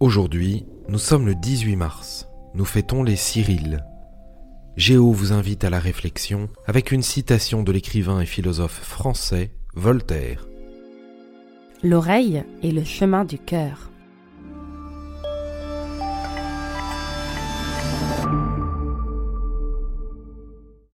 Aujourd'hui, nous sommes le 18 mars. Nous fêtons les Cyrilles. Géo vous invite à la réflexion avec une citation de l'écrivain et philosophe français Voltaire. L'oreille est le chemin du cœur.